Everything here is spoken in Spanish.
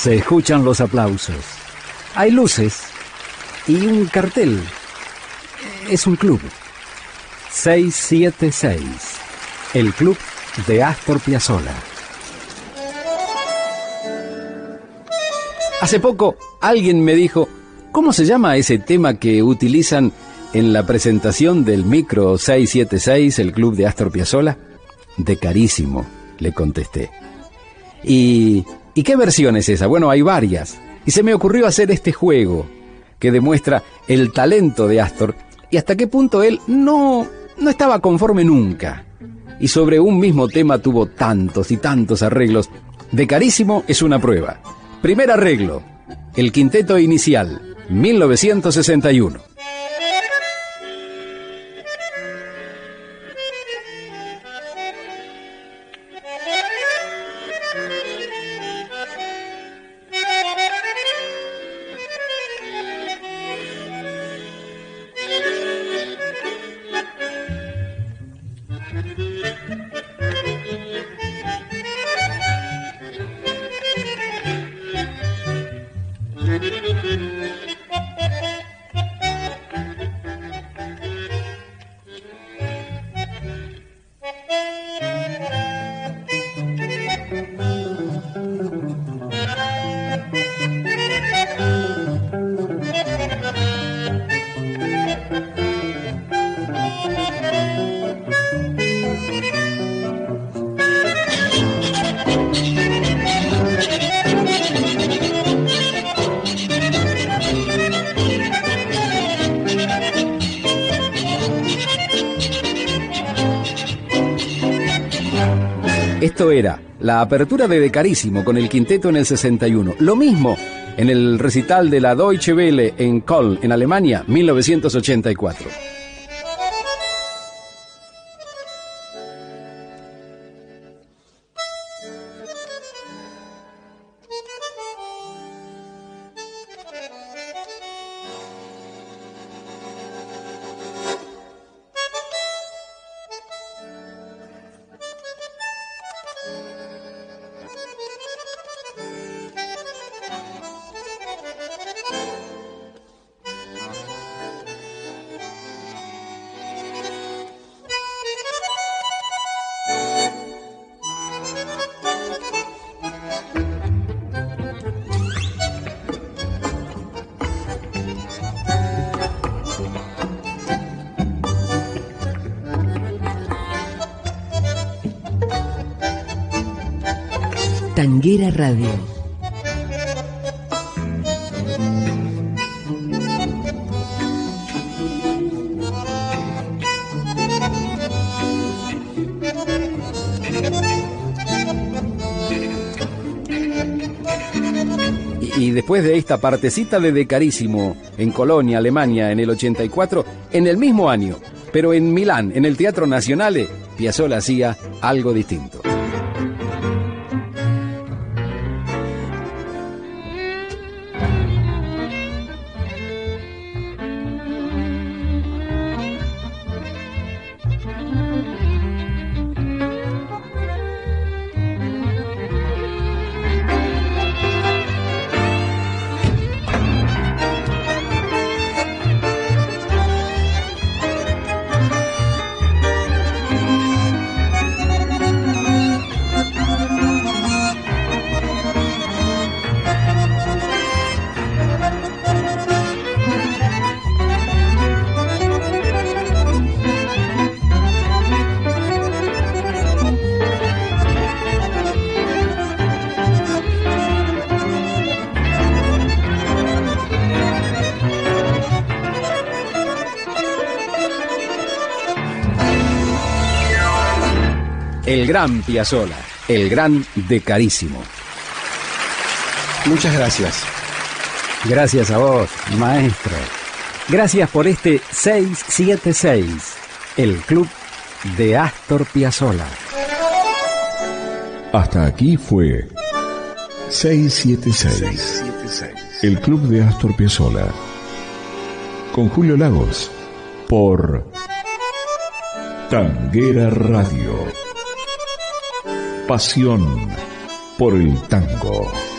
Se escuchan los aplausos. Hay luces y un cartel. Es un club. 676. El club de Astor Piazzolla. Hace poco alguien me dijo, ¿cómo se llama ese tema que utilizan en la presentación del micro 676, el club de Astor Piazzolla? De carísimo, le contesté. ¿Y, ¿Y qué versión es esa? Bueno, hay varias. Y se me ocurrió hacer este juego que demuestra el talento de Astor y hasta qué punto él no, no estaba conforme nunca. Y sobre un mismo tema tuvo tantos y tantos arreglos. De carísimo es una prueba. Primer arreglo, el quinteto inicial, 1961. Esto era la apertura de Decarísimo con el quinteto en el 61. Lo mismo en el recital de la Deutsche Welle en Köln, en Alemania, 1984. Tanguera Radio. Y después de esta partecita de Decarísimo en Colonia, Alemania, en el 84, en el mismo año, pero en Milán, en el Teatro Nacional, Piazzolla hacía algo distinto. El gran Piazzolla, el gran de Carísimo. Muchas gracias. Gracias a vos, maestro. Gracias por este 676, el club de Astor Piazzolla. Hasta aquí fue 676, el club de Astor Piazzolla. Con Julio Lagos, por Tanguera Radio. Pasión por el tango.